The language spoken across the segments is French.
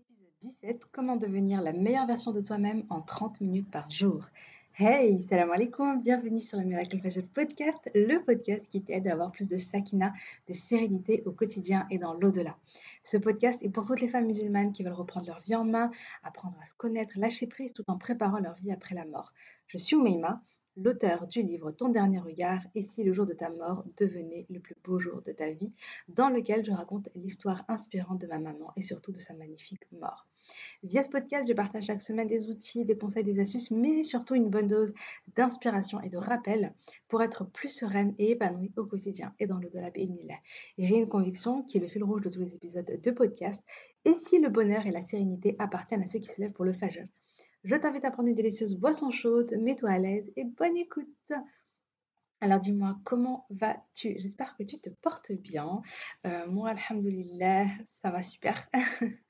Épisode 17 Comment devenir la meilleure version de toi-même en 30 minutes par jour. Hey, salam alaikum, bienvenue sur le Miracle Fashion Podcast, le podcast qui t'aide à avoir plus de sakina, de sérénité au quotidien et dans l'au-delà. Ce podcast est pour toutes les femmes musulmanes qui veulent reprendre leur vie en main, apprendre à se connaître, lâcher prise tout en préparant leur vie après la mort. Je suis Oumeima, l'auteur du livre Ton dernier regard et si le jour de ta mort devenait le plus beau jour de ta vie, dans lequel je raconte l'histoire inspirante de ma maman et surtout de sa magnifique mort. Via ce podcast, je partage chaque semaine des outils, des conseils, des astuces, mais surtout une bonne dose d'inspiration et de rappel pour être plus sereine et épanouie au quotidien et dans l'au-delà. J'ai une conviction qui est le fil rouge de tous les épisodes de podcast. Et si le bonheur et la sérénité appartiennent à ceux qui se lèvent pour le fajr je t'invite à prendre une délicieuse boisson chaude, mets-toi à l'aise et bonne écoute. Alors dis-moi, comment vas-tu? J'espère que tu te portes bien. Euh, moi, alhamdoulilah, ça va super.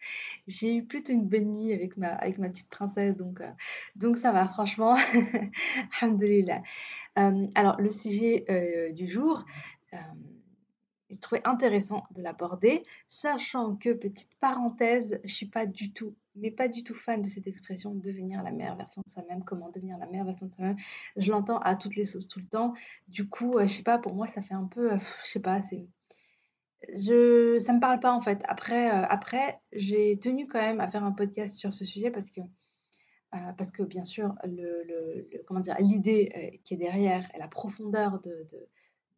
J'ai eu plutôt une bonne nuit avec ma, petite princesse, donc, euh, donc ça va, franchement. alhamdoulilah. Euh, alors, le sujet du jour, je trouvais intéressant de l'aborder, sachant que, petite parenthèse, je suis pas du tout mais pas du tout fan de cette expression devenir la meilleure version de soi-même, comment devenir la meilleure version de soi-même? Je l'entends à toutes les sauces tout le temps. Du coup, euh, je sais pas, pour moi, ça fait un peu, euh, je sais pas, c'est je ça me parle pas en fait. Après euh, après j'ai tenu quand même à faire un podcast sur ce sujet parce que parce que bien sûr le, comment dire l'idée qui est derrière et la profondeur de, de,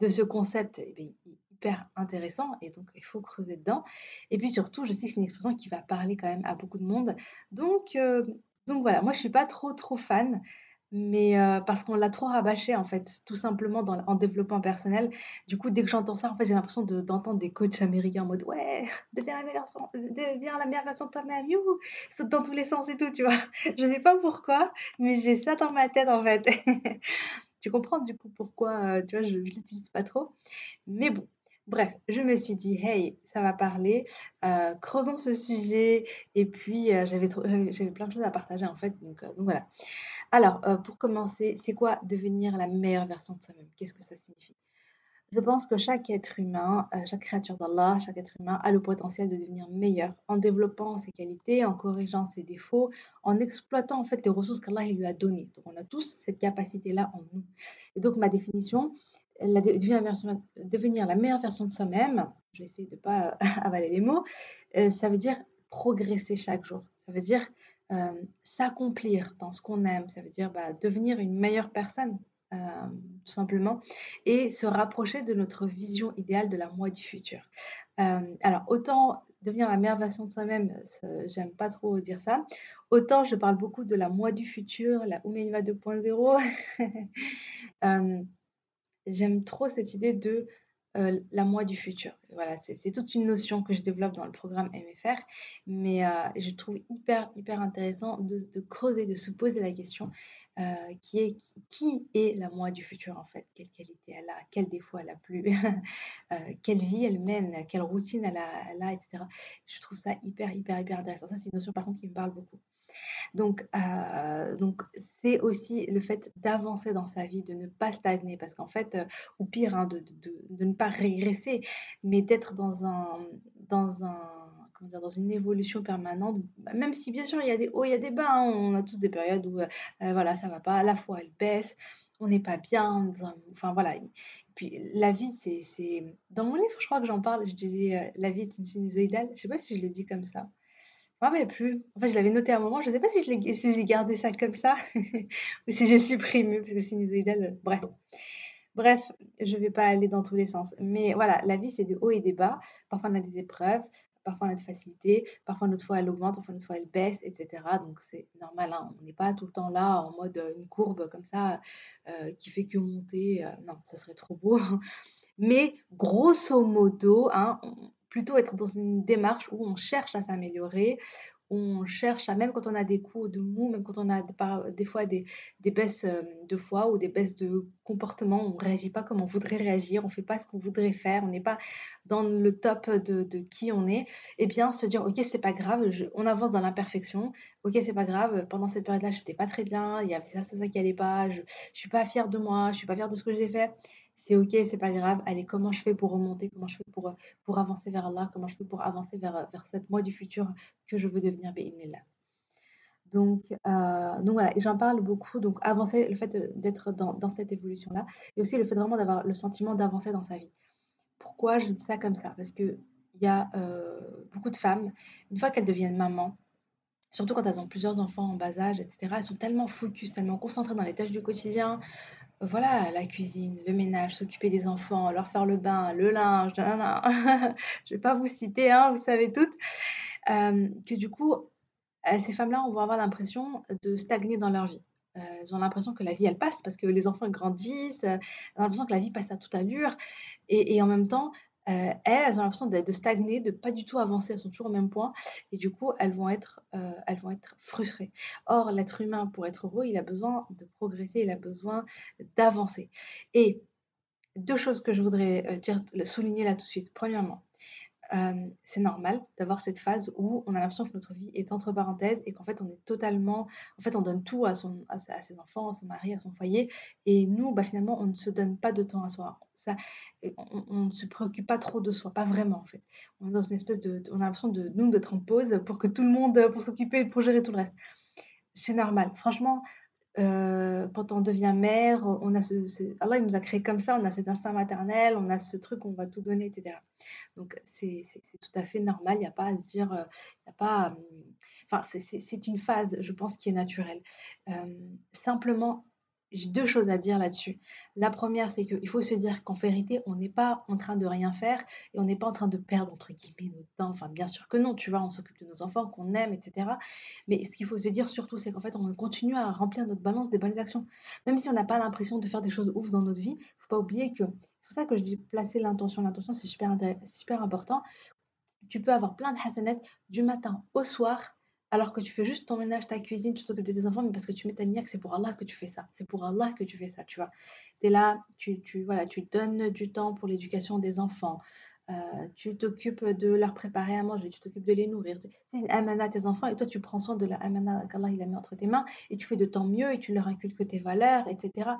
de ce concept eh bien, hyper intéressant et donc il faut creuser dedans. Et puis surtout, je sais que c'est une expression qui va parler quand même à beaucoup de monde. Donc, euh, donc voilà, moi je suis pas trop trop fan, mais euh, parce qu'on l'a trop rabâché en fait, tout simplement en développement personnel. Du coup, dès que j'entends ça, en fait, j'ai l'impression d'entendre des coachs américains en mode ouais, deviens la meilleure version, deviens la meilleure version de toi-même, saute dans tous les sens et tout, tu vois. Je sais pas pourquoi, mais j'ai ça dans ma tête en fait. tu comprends du coup pourquoi, euh, tu vois, je, je l'utilise pas trop. Mais bon, Bref, je me suis dit, hey, ça va parler, euh, creusons ce sujet. Et puis, euh, j'avais, plein de choses à partager en fait. Donc, donc voilà. Alors, pour commencer, c'est quoi devenir la meilleure version de soi-même? Qu'est-ce que ça signifie? Je pense que chaque être humain, chaque créature d'Allah, chaque être humain a le potentiel de devenir meilleur en développant ses qualités, en corrigeant ses défauts, en exploitant en fait les ressources qu'Allah lui a données. Donc, on a tous cette capacité-là en nous. Et donc, ma définition, devenir la meilleure version de soi-même, je vais essayer de ne pas avaler les mots, euh, ça veut dire progresser chaque jour. Ça veut dire euh, s'accomplir dans ce qu'on aime. Ça veut dire bah, devenir une meilleure personne, euh, tout simplement, et se rapprocher de notre vision idéale de la moi du futur. alors, autant devenir la meilleure version de soi-même, j'aime pas trop dire ça. Autant je parle beaucoup de la moi du futur, la Oumeiva 2.0. J'aime trop cette idée de la moi du futur. Voilà, c'est toute une notion que je développe dans le programme MFR, mais je trouve hyper, hyper intéressant de, creuser, de se poser la question qui est qui, est la moi du futur en fait? Quelle qualité elle a? Quel défaut elle a plus? Quelle vie elle mène? Quelle routine elle a, elle a, etc. Je trouve ça hyper, hyper, hyper intéressant. Ça, c'est une notion par contre qui me parle beaucoup. Donc, euh, donc c'est aussi le fait d'avancer dans sa vie, de ne pas stagner, parce qu'en fait, euh, ou pire, hein, de, ne pas régresser, mais d'être dans un, dans un, dans une évolution permanente. Même si bien sûr il y a des hauts, il y a des bas, hein, on a tous des périodes où, euh, voilà, ça va pas. À la fois, elle baisse, on n'est pas bien, enfin voilà. Puis la vie, c'est, dans mon livre, je crois que j'en parle. Je disais, la vie est une sinusoïdale. Je sais pas si je le dis comme ça me rappelle plus. En fait, je l'avais noté à un moment. Je ne sais pas si je si j'ai gardé ça comme ça ou si j'ai supprimé parce que sinusoïdal. Bref. Bref, je ne vais pas aller dans tous les sens. Mais voilà, la vie, c'est des hauts et des bas. Parfois, on a des épreuves. Parfois, on a des facilités. Parfois, notre fois, elle augmente. Parfois, notre fois, elle baisse, etc. Donc, c'est normal. Hein. On n'est pas tout le temps là en mode euh, une courbe comme ça euh, qui fait que monter. Euh, non, ça serait trop beau. Mais grosso modo, hein, plutôt être dans une démarche où on cherche à s'améliorer, on cherche à, même quand on a des coups de mou, même quand on a des, fois des, baisses euh, de foi ou des baisses de comportement, on ne réagit pas comme on voudrait réagir, on ne fait pas ce qu'on voudrait faire, on n'est pas dans le top de, qui on est, et eh bien se dire, ok, c'est pas grave, on avance dans l'imperfection, ok, c'est pas grave, pendant cette période-là, j'étais pas très bien, il y avait ça, ça, ça qui allait pas, je, ne suis pas fière de moi, je suis pas fière de ce que j'ai fait c'est ok, c'est pas grave. Allez, comment je fais pour remonter? Comment je fais pour, pour avancer vers Allah Comment je fais pour avancer vers, vers cette moi du futur que je veux devenir donc, euh, donc voilà, j'en parle beaucoup. Donc avancer, le fait d'être dans, cette évolution-là, et aussi le fait vraiment d'avoir le sentiment d'avancer dans sa vie. Pourquoi je dis ça comme ça? Parce que il y a euh, beaucoup de femmes, une fois qu'elles deviennent mamans, surtout quand elles ont plusieurs enfants en bas âge, etc., elles sont tellement focus, tellement concentrées dans les tâches du quotidien. Voilà, la cuisine, le ménage, s'occuper des enfants, leur faire le bain, le linge, je ne vais pas vous citer, hein, vous savez toutes, euh, que du coup, euh, ces femmes-là, on va avoir l'impression de stagner dans leur vie. elles ont l'impression que la vie, elle passe parce que les enfants grandissent, elles ont l'impression que la vie passe à toute allure. et en même temps, elles, elles ont l'impression de, stagner, de pas du tout avancer, elles sont toujours au même point et du coup, elles vont être, elles vont être frustrées. Or, l'être humain, pour être heureux, il a besoin de progresser, il a besoin d'avancer. Et deux choses que je voudrais dire, souligner là tout de suite. Premièrement, c'est normal d'avoir cette phase où on a l'impression que notre vie est entre parenthèses et qu'en fait on est totalement, en fait on donne tout à, son, à, ses enfants, à son mari, à son foyer et nous bah, finalement on ne se donne pas de temps à soi. Ça, on, ne se préoccupe pas trop de soi, pas vraiment en fait. On est dans une espèce de, on a l'impression de nous d'être en pause pour que tout le monde, pour s'occuper, pour gérer tout le reste. C'est normal. Franchement, euh, quand on devient mère, on a ce, Allah il nous a créé comme ça, on a cet instinct maternel, on a ce truc, on va tout donner, etc. Donc c'est tout à fait normal, il n'y a pas à se dire, euh, il a pas, hum, enfin c'est une phase, je pense, qui est naturelle. Euh, simplement, j'ai deux choses à dire là-dessus. La première, c'est qu'il faut se dire qu'en vérité, on n'est pas en train de rien faire et on n'est pas en train de perdre, entre guillemets, notre temps. Enfin, bien sûr que non, tu vois, on s'occupe de nos enfants, qu'on aime, etc. Mais ce qu'il faut se dire surtout, c'est qu'en fait, on continue à remplir notre balance des bonnes actions. Même si on n'a pas l'impression de faire des choses ouf dans notre vie, il ne faut pas oublier que c'est pour ça que je dis placer l'intention. L'intention, c'est super, important. Tu peux avoir plein de hasanettes du matin au soir alors que tu fais juste ton ménage, ta cuisine, tu t'occupes de tes enfants, mais parce que tu mets ta niaque, c'est pour Allah que tu fais ça. C'est pour Allah que tu fais ça, tu vois. Tu es là, tu, voilà, tu donnes du temps pour l'éducation des enfants. Euh, tu t'occupes de leur préparer à manger, tu t'occupes de les nourrir. C'est une amana à tes enfants et toi tu prends soin de la amana qu'Allah il a mis entre tes mains et tu fais de ton mieux et tu leur inculques tes valeurs, etc.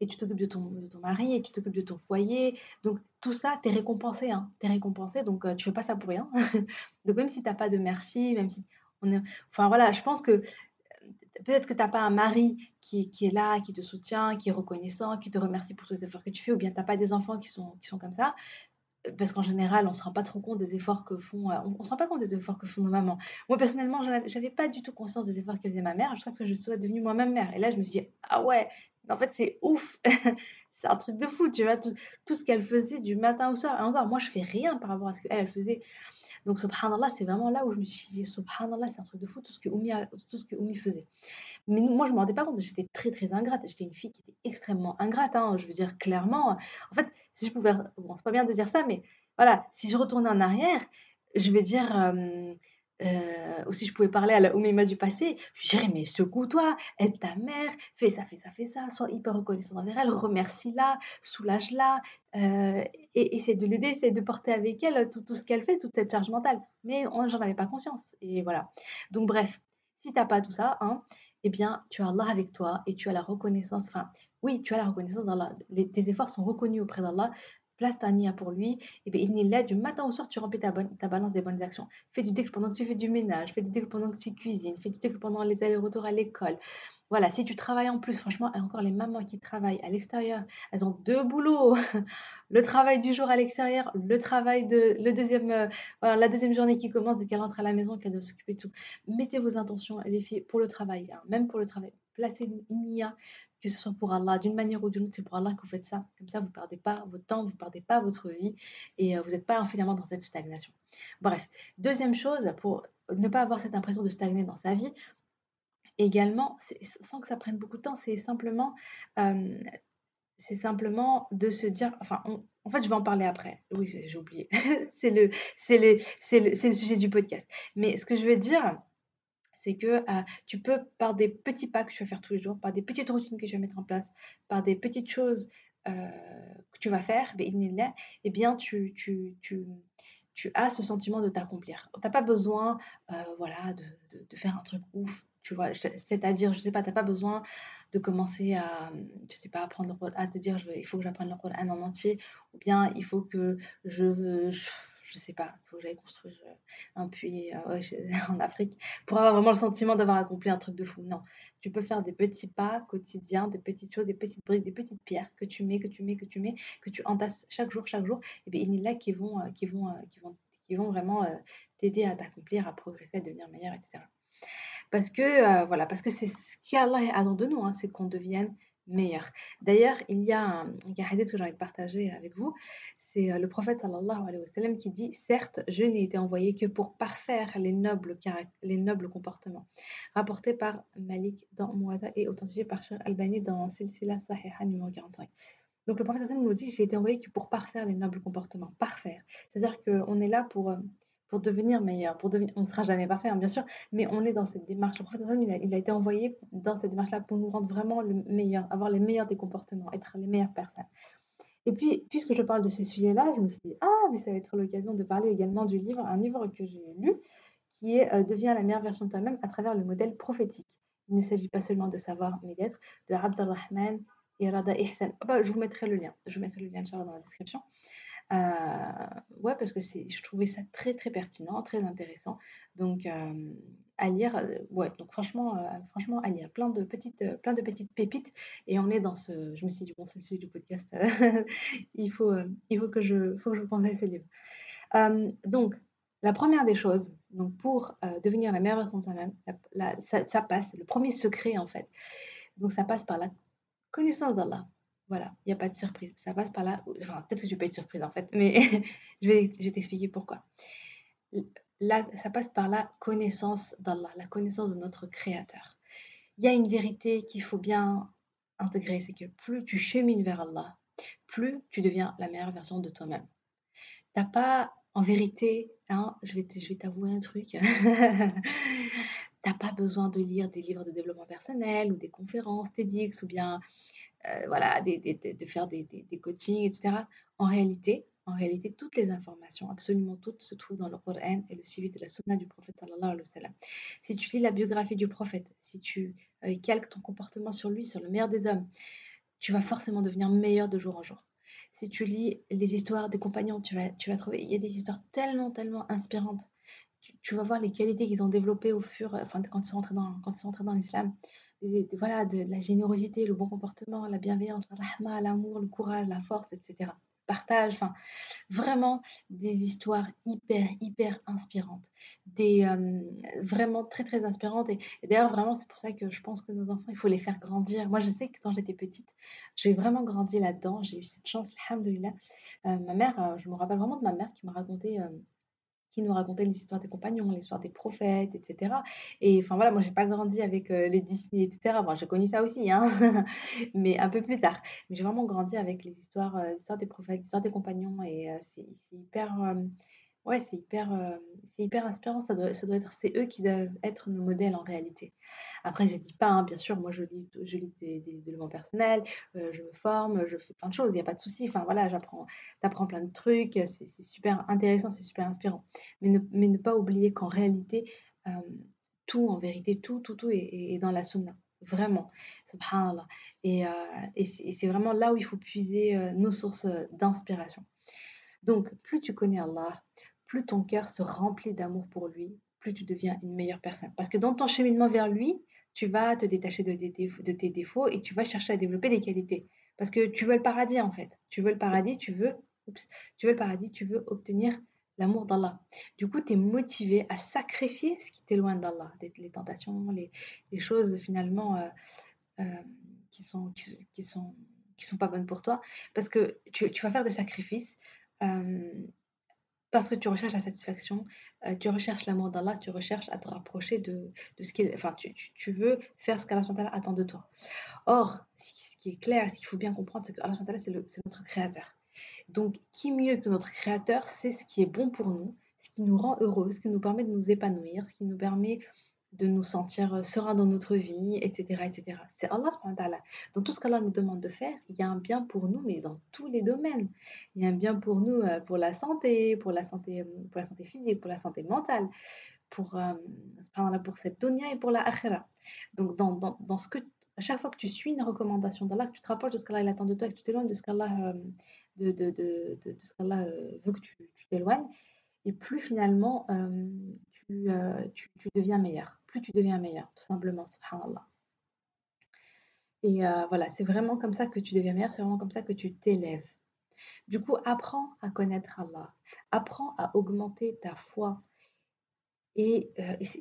Et tu t'occupes de ton, mari et tu t'occupes de ton foyer. Donc tout ça, tu es récompensé. Hein. Tu es récompensé, donc euh, tu fais pas ça pour rien. donc même si tu n'as pas de merci, même si Enfin voilà, je pense que peut-être que tu n'as pas un mari qui, qui, est là, qui te soutient, qui est reconnaissant, qui te remercie pour tous les efforts que tu fais, ou bien tu n'as pas des enfants qui sont, qui sont comme ça. Parce qu'en général, on ne se rend pas trop compte des efforts que font, euh, on, se rend pas compte des efforts que font nos mamans. Moi, personnellement, je n'avais pas du tout conscience des efforts que faisait ma mère jusqu'à ce que je sois devenue moi-même mère. Et là, je me suis dit, ah ouais, en fait, c'est ouf. c'est un truc de fou, tu vois, tout, tout ce qu'elle faisait du matin au soir. Et encore, moi, je fais rien par rapport à ce qu'elle, elle faisait. Donc, subhanallah, c'est vraiment là où je me suis dit, subhanallah, c'est un truc de fou, tout ce que Oumi, faisait. Mais moi, je ne me rendais pas compte, j'étais très, très ingrate. J'étais une fille qui était extrêmement ingrate, hein, je veux dire, clairement. En fait, si je pouvais, bon, c'est pas bien de dire ça, mais voilà, si je retournais en arrière, je vais dire, euh, euh, aussi, je pouvais parler à la Oumima du passé. Je dirais, mais secoue-toi, aide ta mère, fais ça, fais ça, fais ça, sois hyper reconnaissant envers elle, remercie-la, soulage-la, euh, et essaie de l'aider, essaie de porter avec elle tout, tout ce qu'elle fait, toute cette charge mentale. Mais j'en avais pas conscience. Et voilà. Donc, bref, si t'as pas tout ça, hein, eh bien, tu as Allah avec toi et tu as la reconnaissance. Enfin, oui, tu as la reconnaissance d'Allah. Tes efforts sont reconnus auprès d'Allah place ta nia pour lui, et bien il là du matin au soir, tu remplis ta, bonne, balance des bonnes actions. Fais du déclin pendant que tu fais du ménage, fais du déclin pendant que tu cuisines, fais du déclin pendant les allers-retours à l'école. Voilà, si tu travailles en plus, franchement, et encore les mamans qui travaillent à l'extérieur, elles ont deux boulots. le travail du jour à l'extérieur, le travail de euh, la deuxième journée qui commence dès qu'elle rentre à la maison, qu'elle doit s'occuper de tout. Mettez vos intentions, les filles, pour le travail, hein, même pour le travail. Placez une nia, que ce soit pour Allah, d'une manière ou d'une autre, c'est pour Allah que vous faites ça. Comme ça, vous ne perdez pas votre temps, vous ne perdez pas votre vie et euh, vous n'êtes pas finalement dans cette stagnation. Bref, deuxième chose, pour ne pas avoir cette impression de stagner dans sa vie, également, sans que ça prenne beaucoup de temps, c'est simplement, euh, simplement de se dire, enfin, en fait, je vais en parler après. Oui, j'ai oublié. c'est le, le, le, le sujet du podcast. Mais ce que je veux dire, c'est que euh, tu peux, par des petits pas que tu vas faire tous les jours, par des petites routines que tu vas mettre en place, par des petites choses euh, que tu vas faire, eh bien, tu, tu, tu, tu as ce sentiment de t'accomplir. Tu n'as pas besoin euh, voilà, de, de, faire un truc ouf Tu vois, c'est-à-dire, je sais pas, tu n'as pas besoin de commencer à, je sais pas, apprendre à te dire, il faut que j'apprenne le Coran en entier, ou bien il faut que je, sais pas, il faut que j'aille construire euh, un puits euh, en Afrique pour avoir vraiment le sentiment d'avoir accompli un truc de fou. Non, tu peux faire des petits pas quotidiens, des petites choses, des petites briques, des petites pierres que tu mets, que tu mets, que tu mets, que tu entasses chaque jour, chaque jour. Et bien, il y en a qui vont, qui vont, qui vont, qui vont vraiment t'aider à t'accomplir, à progresser, à devenir meilleur, etc. Parce que, euh, voilà, parce que c'est ce qu'Allah attend de nous, hein, c'est qu'on devienne meilleur. D'ailleurs, il y a un, hadith que j'ai envie de partager avec vous. C'est euh, le prophète sallallahu qui dit Certes, je n'ai été envoyé que pour parfaire les nobles, les nobles comportements. Rapporté par Malik dans Mouada et authentifié par Cher Albani dans Silsila Sahiha numéro 45. Donc le prophète nous dit J'ai été envoyé que pour parfaire les nobles comportements. Parfaire. C'est-à-dire qu'on est là pour. Euh, pour devenir meilleur, pour devenir, on ne sera jamais parfait, hein, bien sûr, mais on est dans cette démarche. Le professeur il a, il a été envoyé dans cette démarche-là pour nous rendre vraiment le meilleur, avoir les meilleurs des comportements, être les meilleures personnes. Et puis, puisque je parle de ce sujet-là, je me suis dit, ah, mais ça va être l'occasion de parler également du livre, un livre que j'ai lu, qui est euh, Deviens la meilleure version de toi-même à travers le modèle prophétique. Il ne s'agit pas seulement de savoir, mais d'être, de Abdelrahman et Rada Ihsan. bah, je vous mettrai le lien, je vous mettrai le lien dans la description. Euh, ouais, parce que je trouvais ça très très pertinent, très intéressant. Donc euh, à lire, euh, ouais, donc franchement, franchement à lire, plein de petites, plein de petites pépites. Et on est dans ce, je me suis dit bon, c'est du podcast, il faut, il faut que je, faut que je pense à ce livre. donc la première des choses, donc pour devenir la meilleure version de soi-même, ça, ça, passe, le premier secret en fait, donc ça passe par la connaissance d'Allah. Voilà, il n'y a pas de surprise. Ça passe par là. Enfin, peut-être que tu peux être surprise en fait, mais je vais, je vais t'expliquer pourquoi. Là, ça passe par la connaissance d'Allah, la connaissance de notre Créateur. Il y a une vérité qu'il faut bien intégrer, c'est que plus tu chemines vers Allah, plus tu deviens la meilleure version de toi-même. T'as pas, en vérité, hein, je vais, je vais t'avouer un truc. T'as pas besoin de lire des livres de développement personnel ou des conférences TEDx ou bien euh, voilà, de faire des, coachings, etc. En réalité, en réalité, toutes les informations, absolument toutes, se trouvent dans le Coran et le suivi de la sunna du prophète sallallahu alayhi wa. Si tu lis la biographie du prophète, si tu euh, calques ton comportement sur lui, sur le meilleur des hommes, tu vas forcément devenir meilleur de jour en jour. Si tu lis les histoires des compagnons, tu vas, tu vas trouver, il y a des histoires tellement, tellement inspirantes. Tu, vas voir les qualités qu'ils ont développées au fur, enfin, quand ils sont rentrés dans, quand ils sont rentrés dans l'islam voilà, de, la générosité, le bon comportement, la bienveillance, la rahma, l'amour, le courage, la force, etc. Partage, enfin, vraiment des histoires hyper, hyper inspirantes. Des, euh, vraiment très, très inspirantes. Et, d'ailleurs, vraiment, c'est pour ça que je pense que nos enfants, il faut les faire grandir. Moi, je sais que quand j'étais petite, j'ai vraiment grandi là-dedans. J'ai eu cette chance, alhamdoulilah. Euh, ma mère, euh, je me rappelle vraiment de ma mère qui m'a raconté qui nous racontait les histoires des compagnons, l'histoire des prophètes, etc. Et enfin voilà, moi j'ai pas grandi avec euh, les Disney, etc. Bon, j'ai connu ça aussi, hein, mais un peu plus tard. Mais j'ai vraiment grandi avec les histoires, euh, histoires des prophètes, les histoires des compagnons, et euh, c'est hyper, ouais, c'est hyper, c'est hyper inspirant. Ça doit, ça doit être, c'est eux qui doivent être nos modèles en réalité. Après, je ne dis pas, hein, bien sûr, moi je lis, je lis des, des éléments personnels, euh, je me forme, je fais plein de choses, il n'y a pas de souci. Enfin voilà, j'apprends, apprends plein de trucs, c'est super intéressant, c'est super inspirant. Mais ne, mais ne pas oublier qu'en réalité, euh, tout, en vérité, tout, tout, tout est, dans la sunna. Vraiment, subhanallah. Et, euh, et c'est vraiment là où il faut puiser nos sources d'inspiration. Donc, plus tu connais Allah, plus ton cœur se remplit d'amour pour lui, plus tu deviens une meilleure personne. Parce que dans ton cheminement vers lui, tu vas te détacher de, tes défauts et tu vas chercher à développer des qualités. Parce que tu veux le paradis en fait. Tu veux le paradis, tu veux, tu veux le paradis, tu veux obtenir l'amour d'Allah. Du coup, tu es motivé à sacrifier ce qui t'éloigne d'Allah, les tentations, les, choses finalement euh, euh, qui sont qui, sont pas bonnes pour toi, parce que tu, vas faire des sacrifices. Euh, parce que tu recherches la satisfaction, euh, tu recherches l'amour d'Allah, tu recherches à te rapprocher de, de ce qu'il enfin tu, tu, veux faire ce qu'Allah attend de toi. Or, ce qui est clair, ce qu'il faut bien comprendre, c'est que Allah c'est notre créateur. Donc, qui mieux que notre créateur sait ce qui est bon pour nous, ce qui nous rend heureux, ce qui nous permet de nous épanouir, ce qui nous permet de nous sentir euh, sereins dans notre vie, etc. etc. C'est Allah Dans tout ce qu'Allah nous demande de faire, il y a un bien pour nous, mais dans tous les domaines. Il y a un bien pour nous, euh, pour la santé, pour la santé, euh, pour la santé physique, pour la santé mentale, pour, pour cette dunya et pour la akhira. Donc, dans, dans, dans, ce que, à chaque fois que tu suis une recommandation d'Allah, que tu te rapproches de ce qu'Allah attend de toi, que tu t'éloignes de ce qu'Allah de, de, de, de, veut que tu t'éloignes, et plus finalement tu, tu, deviens meilleur. Plus tu deviens meilleur, tout simplement. Et voilà, c'est vraiment comme ça que tu deviens meilleur, c'est vraiment comme ça que tu t'élèves. Du coup, apprends à connaître Allah, apprends à augmenter ta foi. Et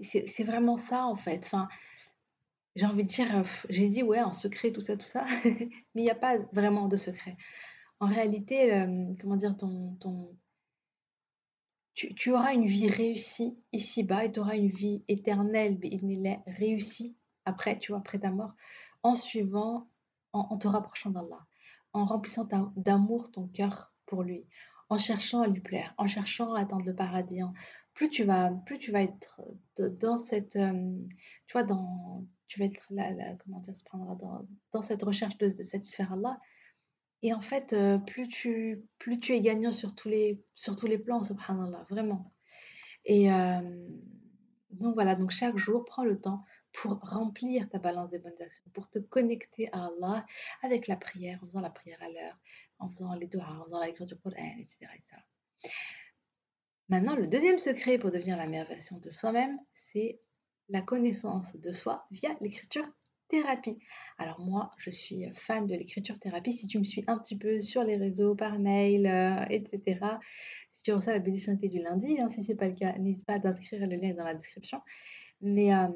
c'est vraiment ça, en fait. Enfin, j'ai envie de dire, j'ai dit, ouais, un secret, tout ça, tout ça, mais il n'y a pas vraiment de secret. En réalité, comment dire, ton, ton, tu, auras une vie réussie ici-bas et tu auras une vie éternelle, réussie après, tu vois, après ta mort, en suivant, en, te rapprochant d'Allah, en remplissant d'amour ton cœur pour lui, en cherchant à lui plaire, en cherchant à atteindre le paradis. plus tu vas, plus tu vas être dans cette, euh, tu vois, dans, tu vas être là, comment dire, dans, dans, cette recherche de, de satisfaire Allah. Et en fait, euh, plus tu, plus tu es gagnant sur tous les, sur tous les plans, subhanallah, vraiment. Et euh, donc voilà, donc chaque jour, prends le temps pour remplir ta balance des bonnes actions, pour te connecter à Allah avec la prière, en faisant la prière à l'heure, en faisant les doigts, en faisant la lecture du Coran, etc., Maintenant, le deuxième secret pour devenir la meilleure version de soi-même, c'est la connaissance de soi via l'écriture thérapie. Alors moi, je suis fan de l'écriture thérapie. Si tu me suis un petit peu sur les réseaux, par mail, euh, etc., si tu reçois la bénédiction du lundi, hein, si ce n'est pas le cas, n'hésite pas à t'inscrire, le lien dans la description. Mais euh,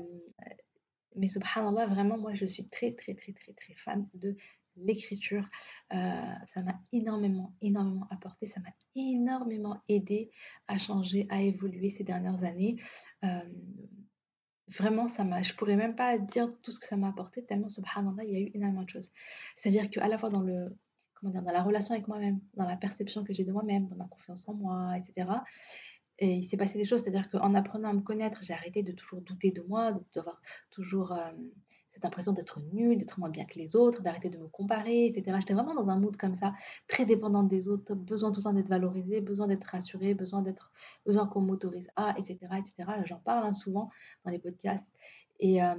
mais subhanallah, vraiment, moi, je suis très, très, très, très, très fan de l'écriture. Euh, ça m'a énormément, énormément apporté, ça m'a énormément aidé à changer, à évoluer ces dernières années. Euh, vraiment, ça m'a, je pourrais même pas dire tout ce que ça m'a apporté, tellement, subhanallah, il y a eu énormément de choses. C'est-à-dire qu'à la fois dans le, comment dire, dans la relation avec moi-même, dans la perception que j'ai de moi-même, dans ma confiance en moi, etc., et il s'est passé des choses, c'est-à-dire qu'en apprenant à me connaître, j'ai arrêté de toujours douter de moi, d'avoir toujours euh, cette impression d'être nulle, d'être moins bien que les autres, d'arrêter de me comparer, etc. J'étais vraiment dans un mood comme ça, très dépendante des autres, besoin tout le temps d'être valorisée, besoin d'être rassurée, besoin d'être, besoin qu'on m'autorise à, etc., etc. J'en parle hein, souvent dans les podcasts. Et euh,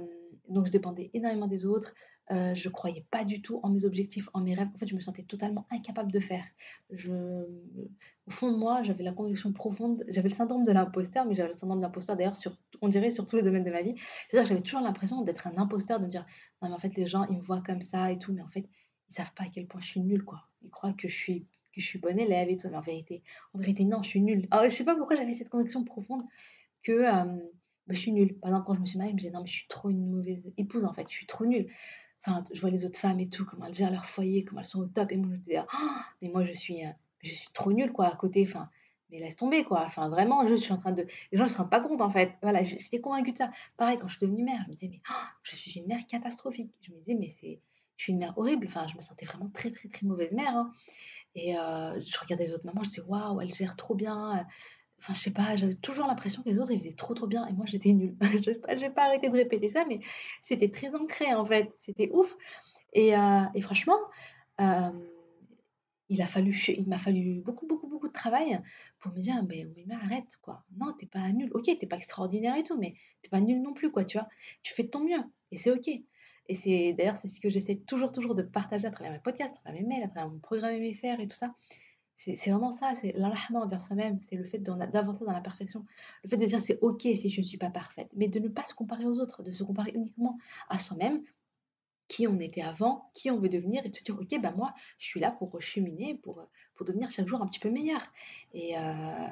donc je dépendais énormément des autres. Euh, je croyais pas du tout en mes objectifs, en mes rêves. En fait, je me sentais totalement incapable de faire. Je, au fond de moi, j'avais la conviction profonde, j'avais le syndrome de l'imposteur, mais j'avais le syndrome de l'imposteur d'ailleurs, sur, on dirait, sur tous les domaines de ma vie. C'est-à-dire que j'avais toujours l'impression d'être un imposteur, de me dire, non, mais en fait, les gens, ils me voient comme ça et tout, mais en fait, ils savent pas à quel point je suis nulle, quoi. Ils croient que je suis que je suis bonne élève et tout, mais en vérité, en vérité, non, je suis nulle. Alors, je sais pas pourquoi j'avais cette conviction profonde que euh, bah, je suis nulle. Par exemple, quand je me suis mariée, je me disais, non, mais je suis trop une mauvaise épouse, en fait, je suis trop nulle. Je vois les autres femmes et tout, comment elles gèrent leur foyer, comment elles sont au top. Et moi, je me disais, ah, mais moi, je suis, je suis trop nulle, quoi, à côté. Enfin, mais laisse tomber, quoi. Enfin, vraiment, je suis en train de. Les gens ne se rendent pas compte, en fait. Voilà, j'étais convaincue de ça. Pareil, quand je suis devenue mère, je me disais, mais ah, je suis une mère catastrophique. Je me disais, mais c'est. Je suis une mère horrible. Enfin, je me sentais vraiment très, très, très mauvaise mère. Hein. Et euh, je regardais les autres mamans, je disais, waouh, elles gèrent trop bien. Enfin, je sais pas, j'avais toujours l'impression que les autres, ils faisaient trop, trop bien. Et moi, j'étais nulle. Je n'ai pas arrêté de répéter ça, mais c'était très ancré, en fait. C'était ouf. Et, euh, franchement, euh, il a fallu, m'a fallu beaucoup, beaucoup, beaucoup de travail pour me dire, mais, mais arrête, quoi. Non, t'es pas nul. Ok, t'es pas extraordinaire et tout, mais t'es pas nul non plus, quoi, tu vois. Tu fais de ton mieux. Et c'est ok. Et c'est d'ailleurs, c'est ce que j'essaie toujours, toujours de partager à travers mes podcasts, à travers mes mails, à travers mon programme MFR et tout ça. C'est vraiment ça, c'est l'alahma envers soi-même, c'est le fait d'avancer dans la perfection, le fait de dire c'est ok si je ne suis pas parfaite, mais de ne pas se comparer aux autres, de se comparer uniquement à soi-même, qui on était avant, qui on veut devenir, et de se dire ok, ben moi je suis là pour cheminer, pour, pour devenir chaque jour un petit peu meilleur. Et, euh,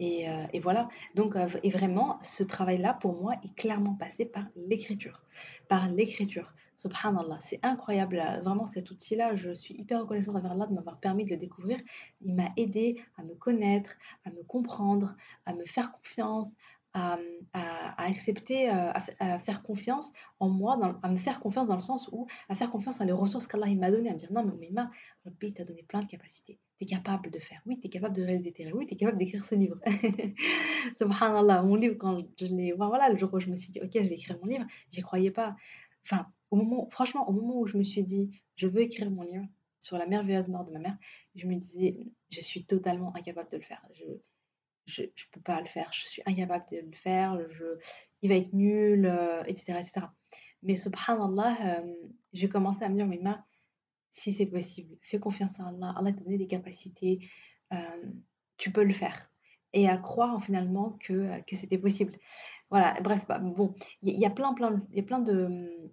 euh, et, voilà, donc, euh, et vraiment, ce travail-là, pour moi, est clairement passé par l'écriture. Par l'écriture. Subhanallah, c'est incroyable. Vraiment, cet outil-là, je suis hyper reconnaissante envers Allah de m'avoir permis de le découvrir. Il m'a aidé à me connaître, à me comprendre, à me faire confiance, à, accepter, euh, à, faire confiance en moi, à me faire confiance dans le sens où, à faire confiance en les ressources qu'Allah m'a données, à me dire non, mais le pays t'a donné plein de capacités. Tu es capable de faire. Oui, tu es capable de réaliser tes rêves. Oui, tu es capable d'écrire ce livre. Subhanallah, mon livre, quand je l'ai. Voilà, le jour où je me suis dit, ok, je vais écrire mon livre, j'y croyais pas. Enfin, au moment, franchement, au moment où je me suis dit, je veux écrire mon livre sur la merveilleuse mort de ma mère, je me disais, je suis totalement incapable de le faire. Je, je ne peux pas le faire, je suis incapable de le faire, il va être nul, etc., euh, etc. Mais subhanallah, euh, j'ai commencé à me dire, mais si c'est possible, fais confiance à Allah, Allah t'a donné des capacités, euh, tu peux le faire. Et à croire finalement que, que c'était possible. Voilà, bref, bah, bon, il y, a plein, plein, y a plein de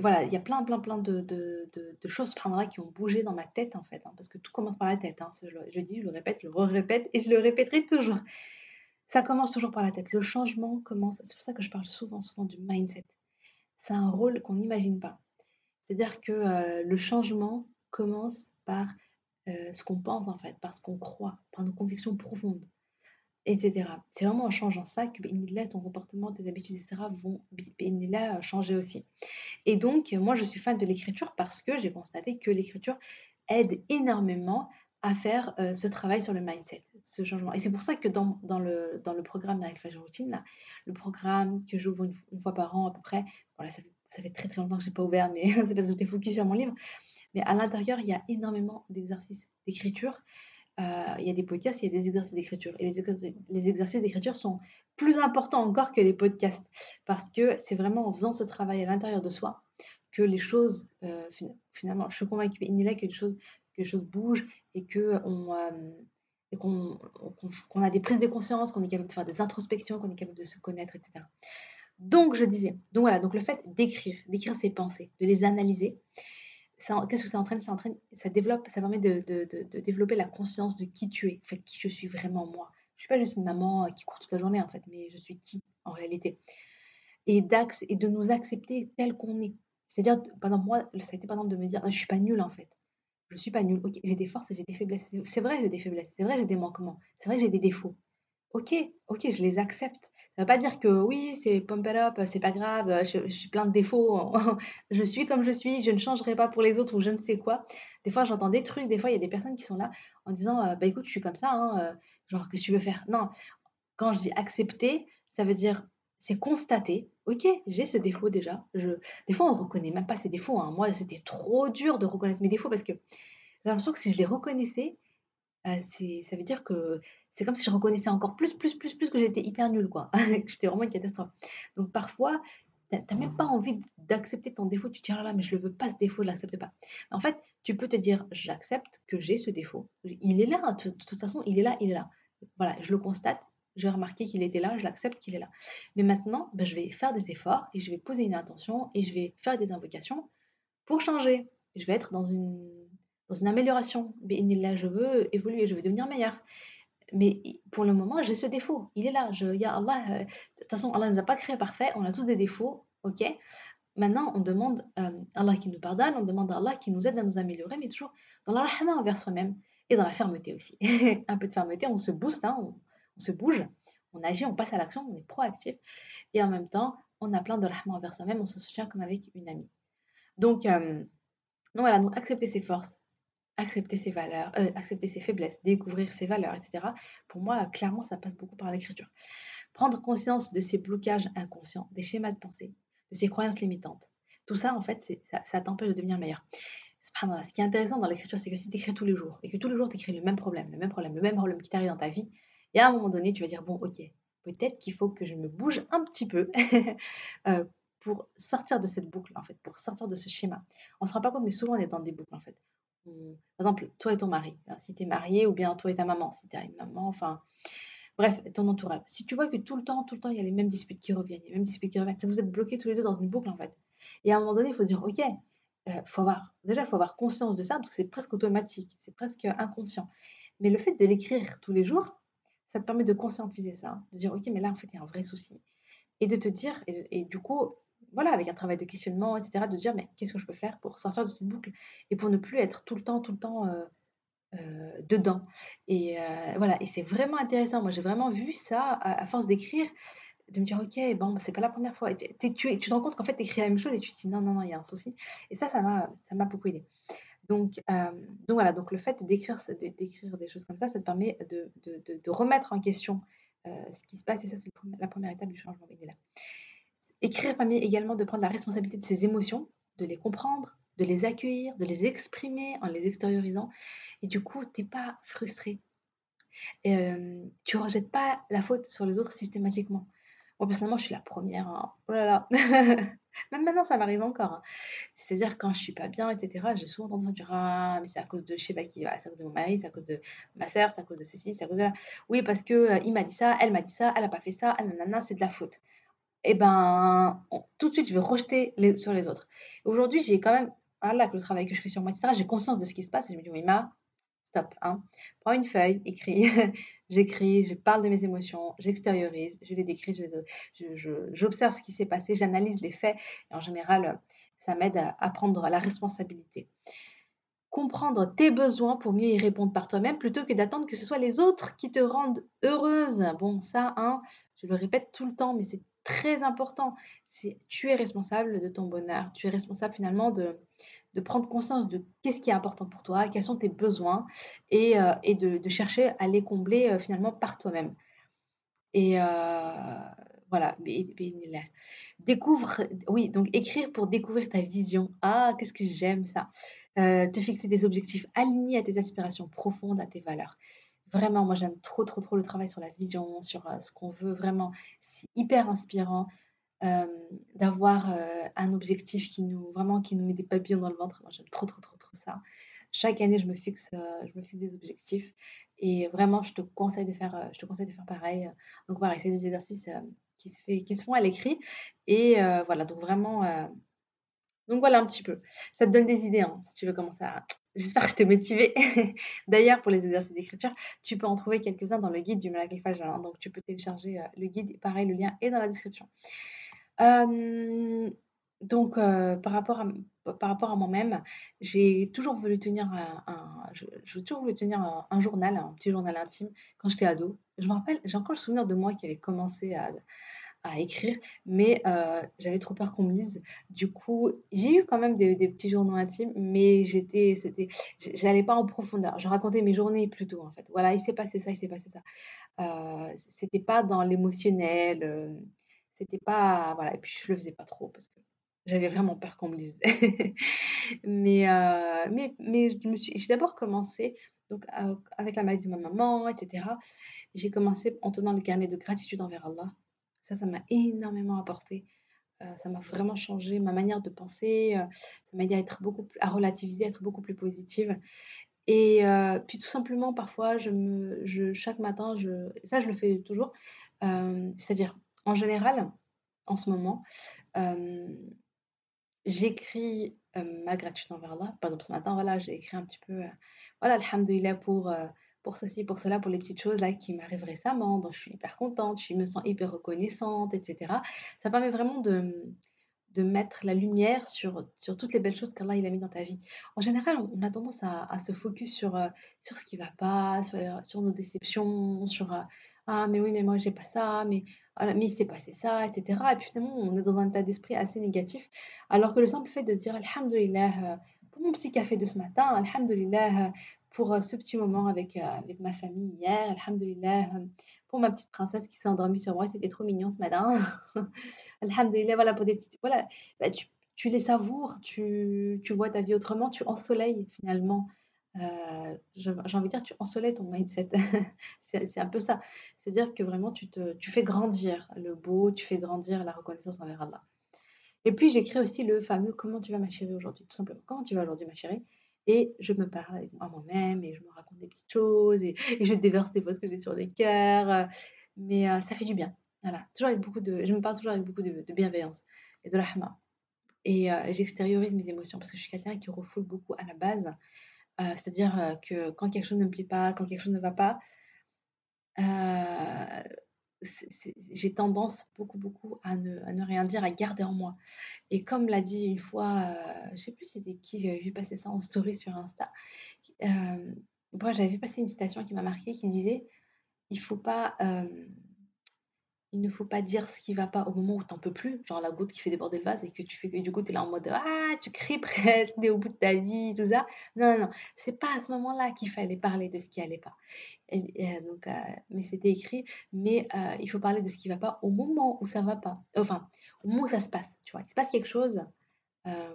voilà, il y a plein, plein, plein de, de, choses qui ont bougé dans ma tête, en fait, hein, parce que tout commence par la tête. Hein, je, je, dis, je le répète, je le répète et je le répéterai toujours. Ça commence toujours par la tête. Le changement commence, c'est pour ça que je parle souvent, souvent du mindset. C'est un rôle qu'on n'imagine pas. C'est-à-dire que euh, le changement commence par euh, ce qu'on pense, en fait, par ce qu'on croit, par nos convictions profondes etc. C'est vraiment en changeant ça que là, ton comportement, tes habitudes, etc. vont là, changer aussi. Et donc, moi, je suis fan de l'écriture parce que j'ai constaté que l'écriture aide énormément à faire euh, ce travail sur le mindset, ce changement. Et c'est pour ça que dans, le, programme Miracle Routine, là, le programme que j'ouvre une, fois par an à peu près, voilà, ça, ça fait très très longtemps que je n'ai pas ouvert, mais c'est parce que j'étais focus sur mon livre. Mais à l'intérieur, il y a énormément d'exercices d'écriture euh, il y a des podcasts, il y a des exercices d'écriture. Et les, exercices d'écriture sont plus importants encore que les podcasts, parce que c'est vraiment en faisant ce travail à l'intérieur de soi que les choses, euh, finalement, je suis convaincue que les choses, que les choses bougent et que euh, qu'on a des prises de conscience, qu'on est capable de faire des introspections, qu'on est capable de se connaître, etc. Donc, je disais, donc voilà, donc le fait d'écrire, d'écrire ses pensées, de les analyser, qu'est-ce que ça entraîne? Ça permet de, développer la conscience de qui tu es, en qui je suis vraiment moi. Je suis pas juste une maman euh, qui court toute la journée en fait, mais je suis qui en réalité. Et et de nous accepter tel qu'on est. C'est-à-dire, pendant moi, ça a été par exemple de me dire, je suis pas nulle en fait. Je suis pas nulle. J'ai des forces et j'ai des faiblesses. C'est vrai, j'ai des faiblesses. C'est vrai, j'ai des manquements. C'est vrai, j'ai des défauts. Ok, ok, je les accepte. Ça ne veut pas dire que oui, c'est pump it up, c'est pas grave, je, suis plein de défauts, je suis comme je suis, je ne changerai pas pour les autres ou je ne sais quoi. Des fois, j'entends des trucs, des fois, il y a des personnes qui sont là en disant euh, Bah écoute, je suis comme ça, hein, euh, genre, qu'est-ce que tu veux faire? Non, quand je dis accepter, ça veut dire c'est constater, ok, j'ai ce défaut déjà. Des fois, on ne reconnaît même pas ces défauts. Hein. Moi, c'était trop dur de reconnaître mes défauts parce que j'ai l'impression que si je les reconnaissais, euh, ça veut dire que c'est comme si je reconnaissais encore plus, plus, plus, plus que j'étais hyper nulle, quoi. j'étais vraiment une catastrophe. Donc parfois, tu n'as même pas envie d'accepter ton défaut. Tu te dis, ah là, mais je ne veux pas ce défaut, je ne l'accepte pas. En fait, tu peux te dire, j'accepte que j'ai ce défaut. Il est là, de, toute façon, il est là, il est là. Voilà, je le constate, j'ai remarqué qu'il était là, je l'accepte qu'il est là. Mais maintenant, ben, je vais faire des efforts et je vais poser une intention et je vais faire des invocations pour changer. Je vais être dans une, dans une amélioration. Là, je veux évoluer, je veux devenir meilleur. Mais pour le moment, j'ai ce défaut. Il est là. Je, ya Allah, euh, de toute façon, Allah ne nous a pas créé parfait. On a tous des défauts. OK? Maintenant, on demande à euh, Allah qui nous pardonne, on demande à Allah qui nous aide à nous améliorer, mais toujours dans la rahma envers soi-même et dans la fermeté aussi. un peu de fermeté, on se booste, hein, on, se bouge, on agit, on passe à l'action, on est proactif. Et en même temps, on a plein de rahma envers soi-même, on se soutient comme avec une amie. Donc, euh, donc voilà, donc accepter ses forces, accepter ses valeurs, euh, accepter ses faiblesses, découvrir ses valeurs, etc. Pour moi, clairement, ça passe beaucoup par l'écriture. Prendre conscience de ses blocages inconscients, des schémas de pensée, de ses croyances limitantes. Tout ça, en fait, ça, ça t'empêche de devenir meilleur. Ce qui est intéressant dans l'écriture, c'est que si tu écris tous les jours et que tous les jours tu écris le même problème, le même problème, le même problème qui t'arrive dans ta vie, et à un moment donné, tu vas dire, bon, ok, peut-être qu'il faut que je me bouge un petit peu euh, pour sortir de cette boucle, en fait, pour sortir de ce schéma. On ne se rend pas compte, mais souvent on est dans des boucles, en fait. Par exemple, toi et ton mari, hein, si tu es marié, ou bien toi et ta maman, si tu as une maman, enfin, bref, ton entourage. Si tu vois que tout le temps, tout le temps, il y a les mêmes disputes qui reviennent, les mêmes disputes qui reviennent, vous êtes bloqués tous les deux dans une boucle, en fait. Et à un moment donné, il faut dire, OK, euh, faut avoir, déjà, il faut avoir conscience de ça, parce que c'est presque automatique, c'est presque inconscient. Mais le fait de l'écrire tous les jours, ça te permet de conscientiser ça, de dire, OK, mais là, en fait, il y a un vrai souci. Et de te dire, et du coup, voilà, avec un travail de questionnement, etc., de dire, mais qu'est-ce que je peux faire pour sortir de cette boucle et pour ne plus être tout le temps, tout le temps euh, euh, dedans. Et euh, voilà, et c'est vraiment intéressant. Moi, j'ai vraiment vu ça à, force d'écrire, de me dire, ok, bon, c'est pas la première fois. tu, te rends compte qu'en fait, tu écris la même chose et tu te dis, non, non, non, il y a un souci. Et ça, ça m'a, beaucoup aidé. Donc, donc voilà, donc le fait d'écrire, des choses comme ça, ça te permet de, remettre en question ce qui se passe. Et ça, c'est la première étape du changement. Là. Écrire permet également de prendre la responsabilité de ses émotions, de les comprendre, de les accueillir, de les exprimer en les extériorisant. Et du coup, tu n'es pas frustré. euh, tu ne rejettes pas la faute sur les autres systématiquement. Moi, personnellement, je suis la première. Hein. Oh là là. Même maintenant, ça m'arrive encore. Hein. C'est-à-dire, quand je suis pas bien, etc., j'ai souvent tendance à dire Ah, mais c'est à cause de je sais pas qui, c'est à cause de mon mari, c'est à cause de ma soeur, c'est à cause de ceci, c'est à cause de là. Oui, parce que euh, il m'a dit ça, elle m'a dit ça, elle a pas fait ça, ah, nanana, c'est de la faute. Eh ben, tout de suite, je vais rejeter les, sur les autres. Aujourd'hui, j'ai quand même, voilà, que le travail que je fais sur moi, etc., j'ai conscience de ce qui se passe et je me dis Oui, ma, stop. Hein. Prends une feuille, écris. j'écris, je parle de mes émotions, j'extériorise, je les décris, j'observe ce qui s'est passé, j'analyse les faits. Et en général, ça m'aide à, prendre la responsabilité. Comprendre tes besoins pour mieux y répondre par toi-même plutôt que d'attendre que ce soit les autres qui te rendent heureuse. Bon, ça, hein, je le répète tout le temps, mais c'est très important. C'est tu es responsable de ton bonheur. Tu es responsable finalement de, de prendre conscience de qu'est-ce qui est important pour toi, quels sont tes besoins et, euh, et de, chercher à les combler euh, finalement par toi-même. Et euh, voilà, découvre, oui, donc écrire pour découvrir ta vision. Ah, qu'est-ce que j'aime ça. te fixer des objectifs alignés à tes aspirations profondes, à tes valeurs. Vraiment, moi j'aime trop, trop, trop le travail sur la vision, sur ce qu'on veut. Vraiment, c'est hyper inspirant d'avoir un objectif qui nous vraiment qui nous met des papillons dans le ventre. Moi, j'aime trop, trop, trop, trop ça. Chaque année, je me fixe, je me fixe des objectifs et vraiment, je te conseille de faire, je te conseille de faire pareil. Donc voilà, c'est des exercices qui se fait, qui se font à l'écrit et voilà. Donc vraiment, donc voilà un petit peu. Ça te donne des idées hein, si tu veux commencer à. J'espère que je t'ai motivé. D'ailleurs, pour les exercices d'écriture, tu peux en trouver quelques-uns dans le guide du Malak Fajr. donc, tu peux télécharger le guide. Pareil, le lien est dans la description donc, par rapport à par rapport à moi-même, j'ai toujours voulu tenir un je toujours voulu tenir un journal, un petit journal intime quand j'étais ado. Je me rappelle, j'ai encore le souvenir de moi qui avait commencé à à écrire, mais j'avais trop peur qu'on me lise. Du coup, j'ai eu quand même des petits journaux intimes, mais j'étais c'était j'allais pas en profondeur. Je racontais mes journées plutôt, en fait. Voilà, il s'est passé ça, il s'est passé ça. c'était pas dans l'émotionnel, c'était pas. Voilà, et puis je le faisais pas trop parce que j'avais vraiment peur qu'on me lise. mais, euh, mais, mais j'ai d'abord commencé donc, avec la maladie de ma maman, etc. J'ai commencé en tenant le carnet de gratitude envers Allah. Ça, m'a énormément apporté. Euh, ça m'a vraiment changé ma manière de penser. Euh, ça m'a aidé à être beaucoup à relativiser, à être beaucoup plus positive. Et puis tout simplement, parfois, chaque matin, ça je le fais toujours, c'est-à-dire en général, en ce moment, j'écris ma gratitude envers Allah. Par exemple, ce matin, voilà, j'ai écrit un petit peu, voilà, alhamdoulilah pour, pour ceci, pour cela, pour les petites choses là qui m'arrivent récemment, dont je suis hyper contente, je me sens hyper reconnaissante, etc. Ça permet vraiment de, de mettre la lumière sur, sur toutes les belles choses qu'Allah il a mis dans ta vie. En général, on, a tendance à, se focus sur, sur ce qui va pas, sur, sur nos déceptions, sur ah, mais oui, mais moi, j'ai pas ça, mais, voilà, mais il s'est passé ça, etc. Et puis finalement, on est dans un état d'esprit assez négatif. Alors que le simple fait de dire Alhamdulillah euh, pour mon petit café de ce matin, Alhamdulillah euh, pour euh, ce petit moment avec, avec ma famille hier, Alhamdulillah pour ma petite princesse qui s'est endormie sur moi, c'était trop mignon ce matin. Alhamdulillah, voilà, pour des petites. Voilà, bah, tu, tu les savoures, tu, tu vois ta vie autrement, tu ensoleilles finalement euh, j'ai envie de dire, tu ensoleilles ton mindset. c'est un peu ça. C'est-à-dire que vraiment, tu, te, tu fais grandir le beau, tu fais grandir la reconnaissance envers Allah. Et puis, j'écris aussi le fameux Comment tu vas, ma chérie, aujourd'hui? Tout simplement, Comment tu vas aujourd'hui, ma chérie? Et je me parle avec moi-même et je me raconte des petites choses et, je déverse des fois ce que j'ai sur le cœur. Mais euh, ça fait du bien. Voilà. Toujours avec beaucoup de, je me parle toujours avec beaucoup de, bienveillance et de rahma. Et euh, j'extériorise mes émotions parce que je suis quelqu'un qui refoule beaucoup à la base. Euh, c'est-à-dire euh, que quand quelque chose ne me plaît pas, quand quelque chose ne va pas, euh, j'ai tendance beaucoup, beaucoup à ne, à ne, rien dire, à garder en moi. Et comme l'a dit une fois, je ne sais plus c'était qui, j'avais vu passer ça en story sur Insta. Euh, j'avais vu passer une citation qui m'a marqué qui disait il faut pas il ne faut pas dire ce qui va pas au moment où tu n'en peux plus, genre la goutte qui fait déborder le vase et que tu fais que du coup tu es là en mode ah tu cries presque, tu es au bout de ta vie, tout ça. Non, non, non, c'est pas à ce moment-là qu'il fallait parler de ce qui allait pas. Et, donc, euh, mais c'était écrit, mais euh, il faut parler de ce qui va pas au moment où ça va pas. Enfin, au moment où ça se passe, tu vois. Il se passe quelque chose, euh,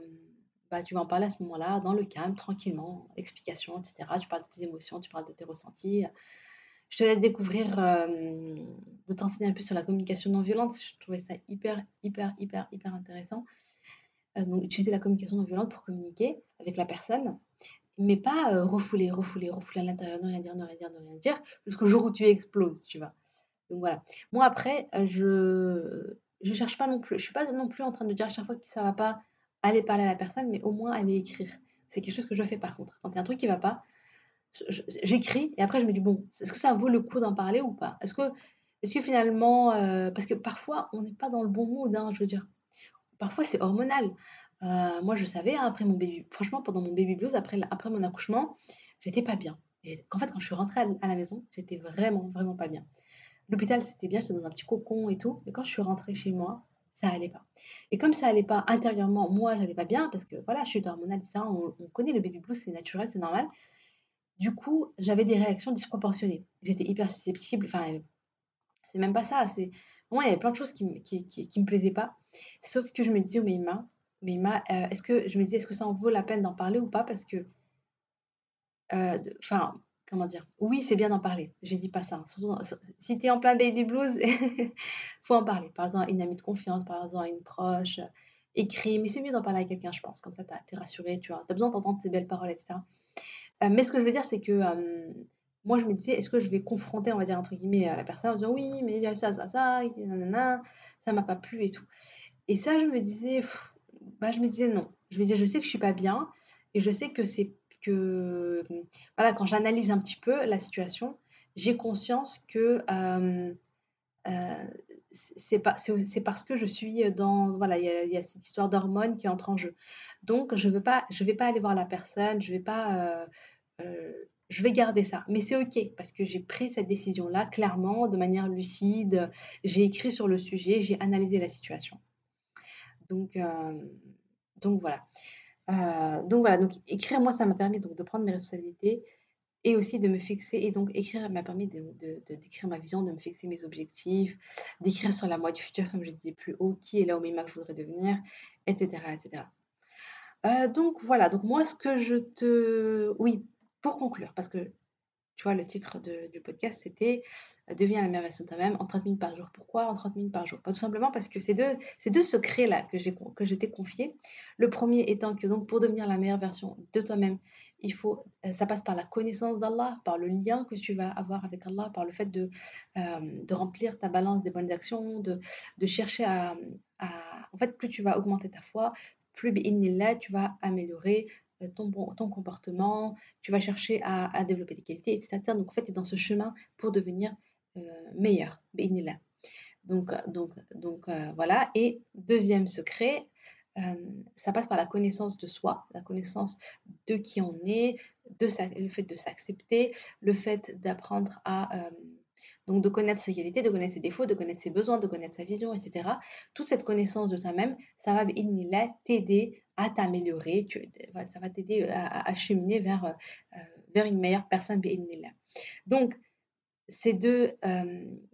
bah, tu vas en parler à ce moment-là, dans le calme, tranquillement, explication, etc. Tu parles de tes émotions, tu parles de tes ressentis. Je te laisse découvrir, euh, de t'enseigner un peu sur la communication non violente. Je trouvais ça hyper, hyper, hyper, hyper intéressant. Euh, donc, utiliser la communication non violente pour communiquer avec la personne, mais pas euh, refouler, refouler, refouler à l'intérieur, ne rien dire, ne rien dire, ne rien dire, jusqu'au jour où tu exploses, tu vois. Donc voilà. Moi, après, je je cherche pas non plus, je suis pas non plus en train de dire à chaque fois que ça va pas, aller parler à la personne, mais au moins aller écrire. C'est quelque chose que je fais par contre. Quand il y a un truc qui va pas, j'écris et après je me dis bon, est-ce que ça vaut le coup d'en parler ou pas? Est-ce que, est que finalement, euh, parce que parfois on n'est pas dans le bon mood, hein, je veux dire. Parfois c'est hormonal. Euh, moi je savais hein, après mon baby, franchement pendant mon baby blues, après, après mon accouchement, j'étais pas bien. En fait quand je suis rentrée à la maison, j'étais vraiment vraiment pas bien. L'hôpital c'était bien, j'étais dans un petit cocon et tout, mais quand je suis rentrée chez moi, ça allait pas. Et comme ça allait pas intérieurement, moi j'allais pas bien parce que voilà, je suis hormonale, ça, on, on connaît le baby blues, c'est naturel, c'est normal. Du coup, j'avais des réactions disproportionnées. J'étais hyper susceptible. Enfin, c'est même pas ça. C'est moi, il y avait plein de choses qui, me- qui, qui, me plaisaient pas. Sauf que je me disais, oh, mais Meima, euh, est-ce que je me disais, est-ce que ça en vaut la peine d'en parler ou pas? Parce que, euh, enfin, comment dire? Oui, c'est bien d'en parler. Je dis pas ça. Surtout si tu es en plein baby blues, faut en parler. Par exemple, à une amie de confiance, par exemple, à une proche, écrit. Mais c'est mieux d'en parler à quelqu'un, je pense. Comme ça, tu es rassuré. Tu as besoin d'entendre ces belles paroles, etc. Euh, mais ce que je veux dire, c'est que euh, moi, je me disais, est-ce que je vais confronter, on va dire, entre guillemets, la personne en disant oui, mais il y a ça, ça, ça, nanana, ça m'a pas plu et tout. Et ça, je me disais, bah, je me disais non. Je me disais, je sais que je suis pas bien et je sais que c'est que, voilà, quand j'analyse un petit peu la situation, j'ai conscience que euh, c'est parce que je suis dans voilà il y a, cette histoire d'hormones qui entre en jeu. Donc je veux pas je vais pas aller voir la personne je vais pas euh, euh, je vais garder ça. Mais c'est ok parce que j'ai pris cette décision là clairement de manière lucide. J'ai écrit sur le sujet j'ai analysé la situation. Donc euh, donc voilà. Donc voilà. Donc écrire moi ça m'a permis donc de prendre mes responsabilités et aussi de me fixer. Et donc, écrire m'a permis de, d'écrire ma vision, de me fixer mes objectifs, d'écrire sur la moi du futur, comme je disais plus haut, qui est là au même que je voudrais devenir, etc. etc. Euh, donc, voilà. Donc, moi, ce que je te. Oui, pour conclure, parce que tu vois, le titre du podcast, c'était Deviens la meilleure version de toi-même en 30 minutes par jour. Pourquoi en 30 minutes par jour? Tout simplement parce que c'est deux, ces deux secrets-là que, j'ai, que je t'ai confiés. Le premier étant que donc pour devenir la meilleure version de toi-même, il faut, euh, ça passe par la connaissance d'Allah, par le lien que tu vas avoir avec Allah, par le fait de, euh, de remplir ta balance des bonnes actions, de, de chercher à, En fait, plus tu vas augmenter ta foi, plus tu vas améliorer euh, ton, ton comportement, tu vas chercher à, développer des qualités, etc. Donc, en fait, tu es dans ce chemin pour devenir meilleur, Donc, donc, donc voilà. Et deuxième secret, ça passe par la connaissance de soi, la connaissance de qui on est, le fait de s'accepter, le fait d'apprendre à... donc de connaître ses qualités, de connaître ses défauts, de connaître ses besoins, de connaître sa vision, etc. Toute cette connaissance de toi-même, ça va t'aider à t'améliorer, ça va t'aider à, cheminer vers, vers une meilleure personne. Donc, ces deux,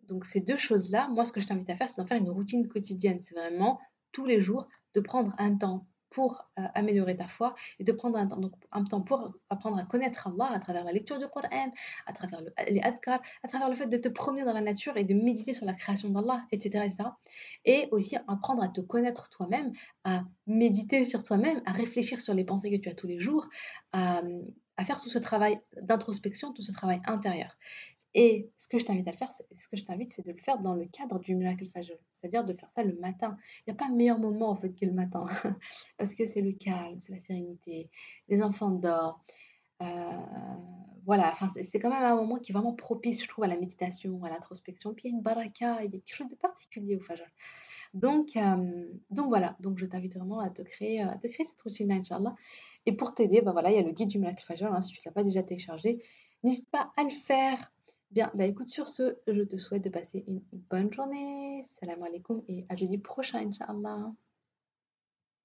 donc ces deux choses-là, moi, ce que je t'invite à faire, c'est d'en faire une routine quotidienne. C'est vraiment tous les jours de prendre un temps pour euh, améliorer ta foi et de prendre un temps, pour apprendre à connaître Allah à travers la lecture du Coran, à travers les adkar, à travers le fait de te promener dans la nature et de méditer sur la création d'Allah, etc., etc. Et aussi apprendre à te connaître toi-même, à méditer sur toi-même, à réfléchir sur les pensées que tu as tous les jours, à faire tout ce travail d'introspection, tout ce travail intérieur. Et ce que je t'invite à le faire, ce que je t'invite, c'est de le faire dans le cadre du Miracle Fajr, c'est-à-dire de faire ça le matin. Il n'y a pas meilleur moment en fait que le matin, parce que c'est le calme, c'est la sérénité, les enfants dorment. Euh, voilà, c'est quand même un moment qui est vraiment propice, je trouve, à la méditation, à l'introspection. Puis il y a une baraka, il y a quelque chose de particulier au Fajr. Donc, euh, donc voilà, donc je t'invite vraiment à te créer, à te créer cette routine-là, Inch'Allah. Et pour t'aider, bah voilà, il y a le guide du Miracle Fajr, hein, si tu ne l'as pas déjà téléchargé, n'hésite pas à le faire. Bien, bah écoute, sur ce, je te souhaite de passer une bonne journée. Salam alaikum et à jeudi prochain, Inch'Allah.